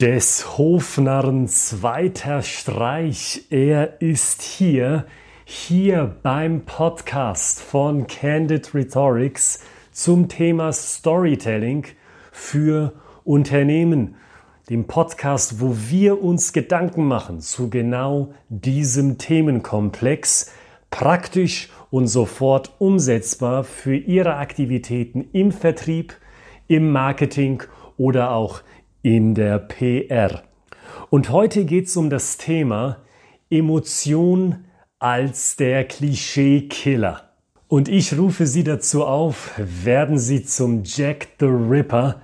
Des Hofnarren zweiter Streich, er ist hier, hier beim Podcast von Candid Rhetorics zum Thema Storytelling für Unternehmen. Dem Podcast, wo wir uns Gedanken machen zu genau diesem Themenkomplex, praktisch und sofort umsetzbar für Ihre Aktivitäten im Vertrieb, im Marketing oder auch in der PR. Und heute geht es um das Thema Emotion als der Klischee-Killer. Und ich rufe Sie dazu auf, werden Sie zum Jack the Ripper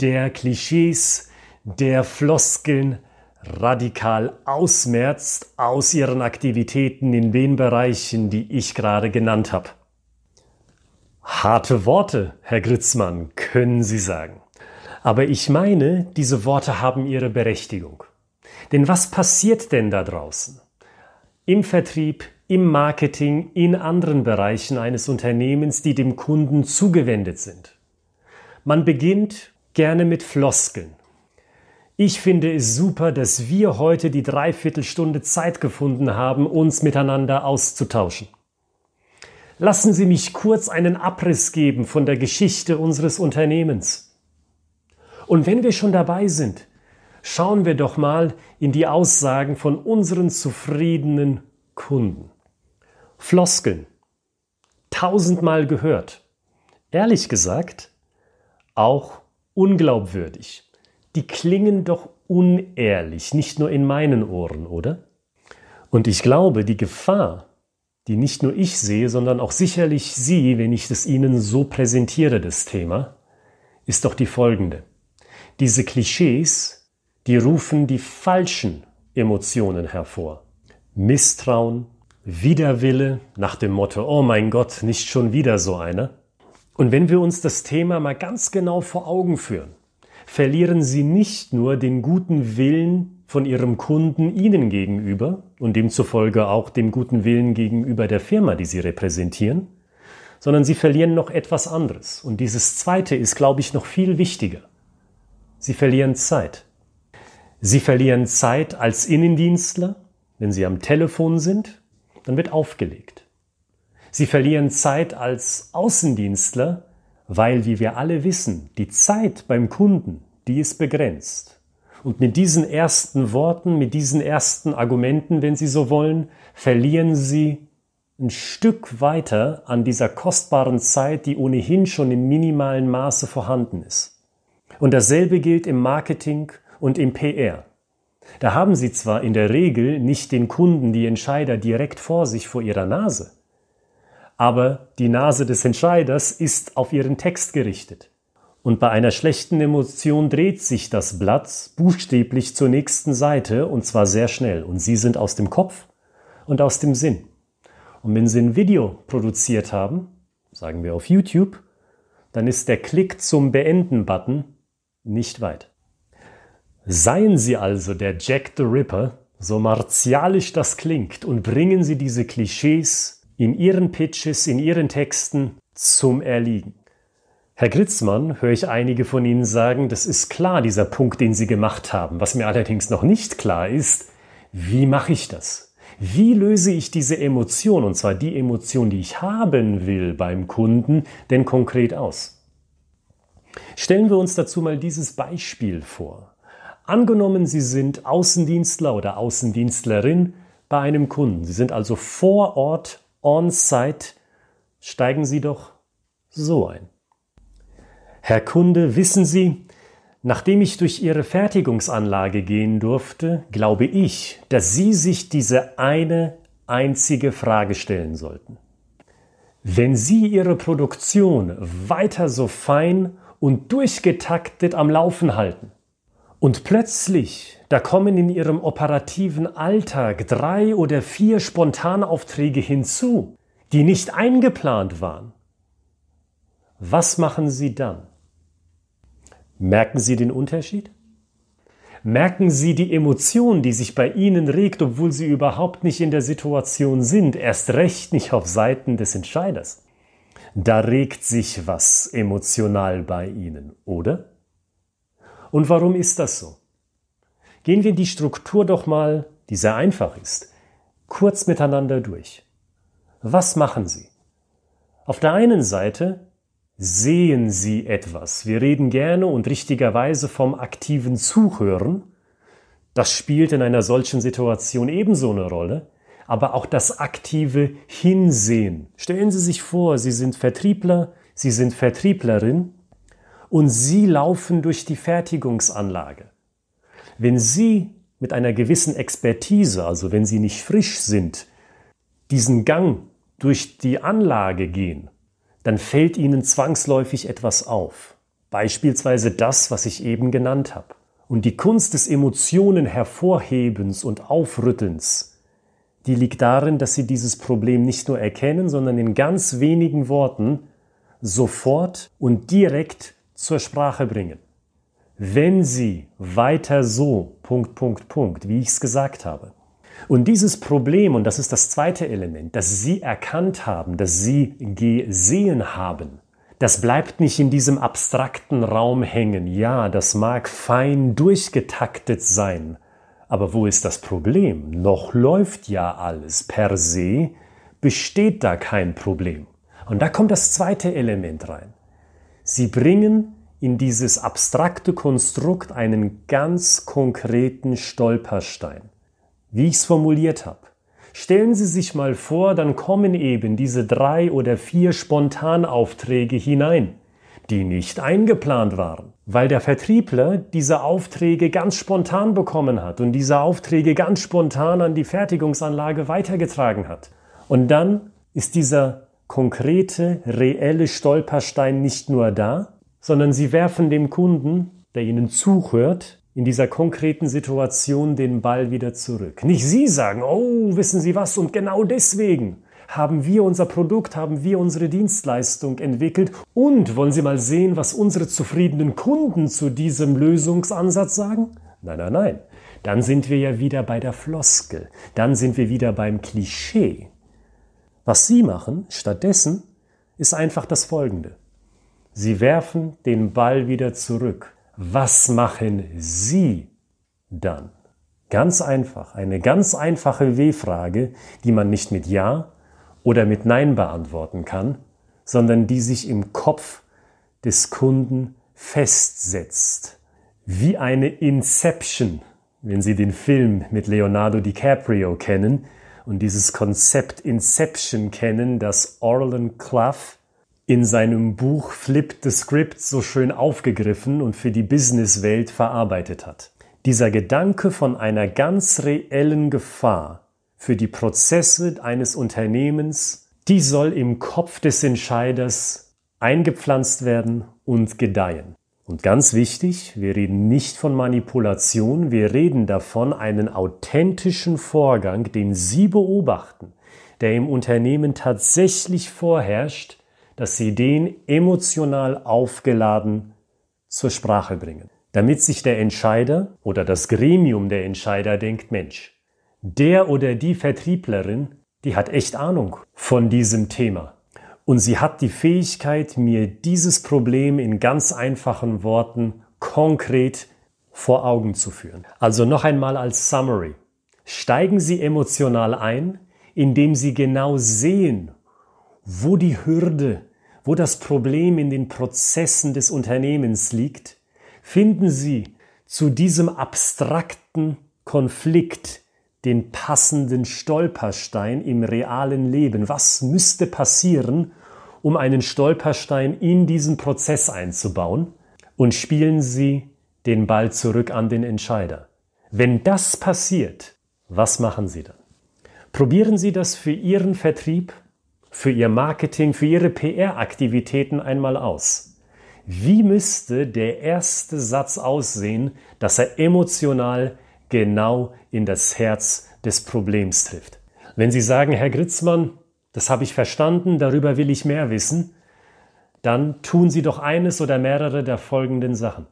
der Klischees, der Floskeln radikal ausmerzt aus Ihren Aktivitäten in den Bereichen, die ich gerade genannt habe. Harte Worte, Herr Gritzmann, können Sie sagen. Aber ich meine, diese Worte haben ihre Berechtigung. Denn was passiert denn da draußen? Im Vertrieb, im Marketing, in anderen Bereichen eines Unternehmens, die dem Kunden zugewendet sind. Man beginnt gerne mit Floskeln. Ich finde es super, dass wir heute die Dreiviertelstunde Zeit gefunden haben, uns miteinander auszutauschen. Lassen Sie mich kurz einen Abriss geben von der Geschichte unseres Unternehmens. Und wenn wir schon dabei sind, schauen wir doch mal in die Aussagen von unseren zufriedenen Kunden. Floskeln. Tausendmal gehört. Ehrlich gesagt, auch unglaubwürdig. Die klingen doch unehrlich, nicht nur in meinen Ohren, oder? Und ich glaube, die Gefahr, die nicht nur ich sehe, sondern auch sicherlich Sie, wenn ich es Ihnen so präsentiere, das Thema, ist doch die folgende. Diese Klischees, die rufen die falschen Emotionen hervor. Misstrauen, Widerwille nach dem Motto, oh mein Gott, nicht schon wieder so einer. Und wenn wir uns das Thema mal ganz genau vor Augen führen, verlieren Sie nicht nur den guten Willen von Ihrem Kunden Ihnen gegenüber und demzufolge auch dem guten Willen gegenüber der Firma, die Sie repräsentieren, sondern Sie verlieren noch etwas anderes. Und dieses Zweite ist, glaube ich, noch viel wichtiger. Sie verlieren Zeit. Sie verlieren Zeit als Innendienstler, wenn Sie am Telefon sind, dann wird aufgelegt. Sie verlieren Zeit als Außendienstler, weil, wie wir alle wissen, die Zeit beim Kunden, die ist begrenzt. Und mit diesen ersten Worten, mit diesen ersten Argumenten, wenn Sie so wollen, verlieren Sie ein Stück weiter an dieser kostbaren Zeit, die ohnehin schon in minimalen Maße vorhanden ist. Und dasselbe gilt im Marketing und im PR. Da haben Sie zwar in der Regel nicht den Kunden, die Entscheider direkt vor sich vor Ihrer Nase, aber die Nase des Entscheiders ist auf Ihren Text gerichtet. Und bei einer schlechten Emotion dreht sich das Blatt buchstäblich zur nächsten Seite und zwar sehr schnell. Und Sie sind aus dem Kopf und aus dem Sinn. Und wenn Sie ein Video produziert haben, sagen wir auf YouTube, dann ist der Klick zum Beenden-Button nicht weit. Seien Sie also der Jack the Ripper, so martialisch das klingt, und bringen Sie diese Klischees in Ihren Pitches, in Ihren Texten zum Erliegen. Herr Gritzmann, höre ich einige von Ihnen sagen, das ist klar, dieser Punkt, den Sie gemacht haben. Was mir allerdings noch nicht klar ist, wie mache ich das? Wie löse ich diese Emotion, und zwar die Emotion, die ich haben will beim Kunden, denn konkret aus? Stellen wir uns dazu mal dieses Beispiel vor. Angenommen, Sie sind Außendienstler oder Außendienstlerin bei einem Kunden. Sie sind also vor Ort, on-site. Steigen Sie doch so ein. Herr Kunde, wissen Sie, nachdem ich durch Ihre Fertigungsanlage gehen durfte, glaube ich, dass Sie sich diese eine einzige Frage stellen sollten. Wenn Sie Ihre Produktion weiter so fein und durchgetaktet am Laufen halten. Und plötzlich, da kommen in ihrem operativen Alltag drei oder vier Spontanaufträge hinzu, die nicht eingeplant waren. Was machen Sie dann? Merken Sie den Unterschied? Merken Sie die Emotion, die sich bei Ihnen regt, obwohl Sie überhaupt nicht in der Situation sind, erst recht nicht auf Seiten des Entscheiders? Da regt sich was emotional bei Ihnen, oder? Und warum ist das so? Gehen wir die Struktur doch mal, die sehr einfach ist, kurz miteinander durch. Was machen Sie? Auf der einen Seite sehen Sie etwas. Wir reden gerne und richtigerweise vom aktiven Zuhören. Das spielt in einer solchen Situation ebenso eine Rolle. Aber auch das aktive Hinsehen. Stellen Sie sich vor, Sie sind Vertriebler, Sie sind Vertrieblerin und Sie laufen durch die Fertigungsanlage. Wenn Sie mit einer gewissen Expertise, also wenn Sie nicht frisch sind, diesen Gang durch die Anlage gehen, dann fällt Ihnen zwangsläufig etwas auf. Beispielsweise das, was ich eben genannt habe. Und die Kunst des Emotionen hervorhebens und Aufrüttelns, die liegt darin, dass Sie dieses Problem nicht nur erkennen, sondern in ganz wenigen Worten sofort und direkt zur Sprache bringen. Wenn Sie weiter so, Punkt, Punkt, Punkt, wie ich es gesagt habe, und dieses Problem, und das ist das zweite Element, dass Sie erkannt haben, dass Sie gesehen haben, das bleibt nicht in diesem abstrakten Raum hängen. Ja, das mag fein durchgetaktet sein. Aber wo ist das Problem? Noch läuft ja alles. Per se besteht da kein Problem. Und da kommt das zweite Element rein. Sie bringen in dieses abstrakte Konstrukt einen ganz konkreten Stolperstein wie ich es formuliert habe. Stellen Sie sich mal vor, dann kommen eben diese drei oder vier Spontanaufträge hinein, die nicht eingeplant waren, weil der Vertriebler diese Aufträge ganz spontan bekommen hat und diese Aufträge ganz spontan an die Fertigungsanlage weitergetragen hat. Und dann ist dieser konkrete, reelle Stolperstein nicht nur da, sondern Sie werfen dem Kunden, der Ihnen zuhört, in dieser konkreten Situation den Ball wieder zurück. Nicht Sie sagen, oh, wissen Sie was, und genau deswegen haben wir unser Produkt, haben wir unsere Dienstleistung entwickelt und wollen Sie mal sehen, was unsere zufriedenen Kunden zu diesem Lösungsansatz sagen? Nein, nein, nein. Dann sind wir ja wieder bei der Floskel. Dann sind wir wieder beim Klischee. Was Sie machen stattdessen ist einfach das Folgende. Sie werfen den Ball wieder zurück. Was machen Sie dann? Ganz einfach, eine ganz einfache W-Frage, die man nicht mit Ja oder mit Nein beantworten kann, sondern die sich im Kopf des Kunden festsetzt. Wie eine Inception, wenn Sie den Film mit Leonardo DiCaprio kennen und dieses Konzept Inception kennen, das Orlan Clough in seinem Buch Flip the Script so schön aufgegriffen und für die Businesswelt verarbeitet hat. Dieser Gedanke von einer ganz reellen Gefahr für die Prozesse eines Unternehmens, die soll im Kopf des Entscheiders eingepflanzt werden und gedeihen. Und ganz wichtig, wir reden nicht von Manipulation, wir reden davon, einen authentischen Vorgang, den Sie beobachten, der im Unternehmen tatsächlich vorherrscht, dass sie den emotional aufgeladen zur Sprache bringen, damit sich der Entscheider oder das Gremium der Entscheider denkt, Mensch, der oder die Vertrieblerin, die hat echt Ahnung von diesem Thema. Und sie hat die Fähigkeit, mir dieses Problem in ganz einfachen Worten konkret vor Augen zu führen. Also noch einmal als Summary. Steigen Sie emotional ein, indem Sie genau sehen, wo die Hürde wo das Problem in den Prozessen des Unternehmens liegt, finden Sie zu diesem abstrakten Konflikt den passenden Stolperstein im realen Leben. Was müsste passieren, um einen Stolperstein in diesen Prozess einzubauen? Und spielen Sie den Ball zurück an den Entscheider. Wenn das passiert, was machen Sie dann? Probieren Sie das für Ihren Vertrieb für Ihr Marketing, für Ihre PR-Aktivitäten einmal aus. Wie müsste der erste Satz aussehen, dass er emotional genau in das Herz des Problems trifft? Wenn Sie sagen, Herr Gritzmann, das habe ich verstanden, darüber will ich mehr wissen, dann tun Sie doch eines oder mehrere der folgenden Sachen.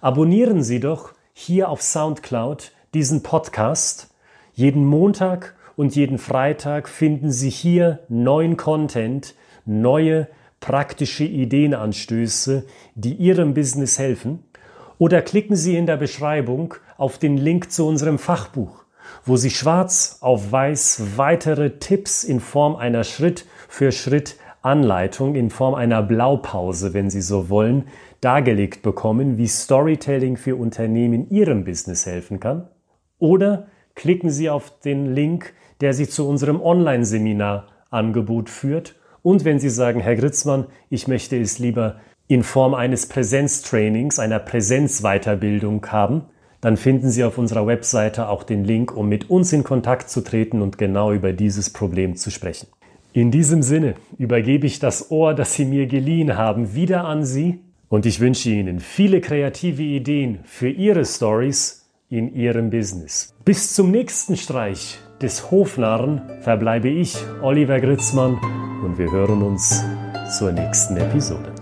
Abonnieren Sie doch hier auf SoundCloud diesen Podcast jeden Montag und jeden Freitag finden Sie hier neuen Content, neue praktische Ideenanstöße, die Ihrem Business helfen. Oder klicken Sie in der Beschreibung auf den Link zu unserem Fachbuch, wo Sie schwarz auf weiß weitere Tipps in Form einer Schritt für Schritt Anleitung in Form einer Blaupause, wenn Sie so wollen, dargelegt bekommen, wie Storytelling für Unternehmen Ihrem Business helfen kann. Oder klicken Sie auf den Link, der Sie zu unserem Online-Seminar-Angebot führt. Und wenn Sie sagen, Herr Gritzmann, ich möchte es lieber in Form eines Präsenztrainings, einer Präsenzweiterbildung haben, dann finden Sie auf unserer Webseite auch den Link, um mit uns in Kontakt zu treten und genau über dieses Problem zu sprechen. In diesem Sinne übergebe ich das Ohr, das Sie mir geliehen haben, wieder an Sie und ich wünsche Ihnen viele kreative Ideen für Ihre Stories in Ihrem Business. Bis zum nächsten Streich des Hofnarren verbleibe ich, Oliver Gritzmann, und wir hören uns zur nächsten Episode.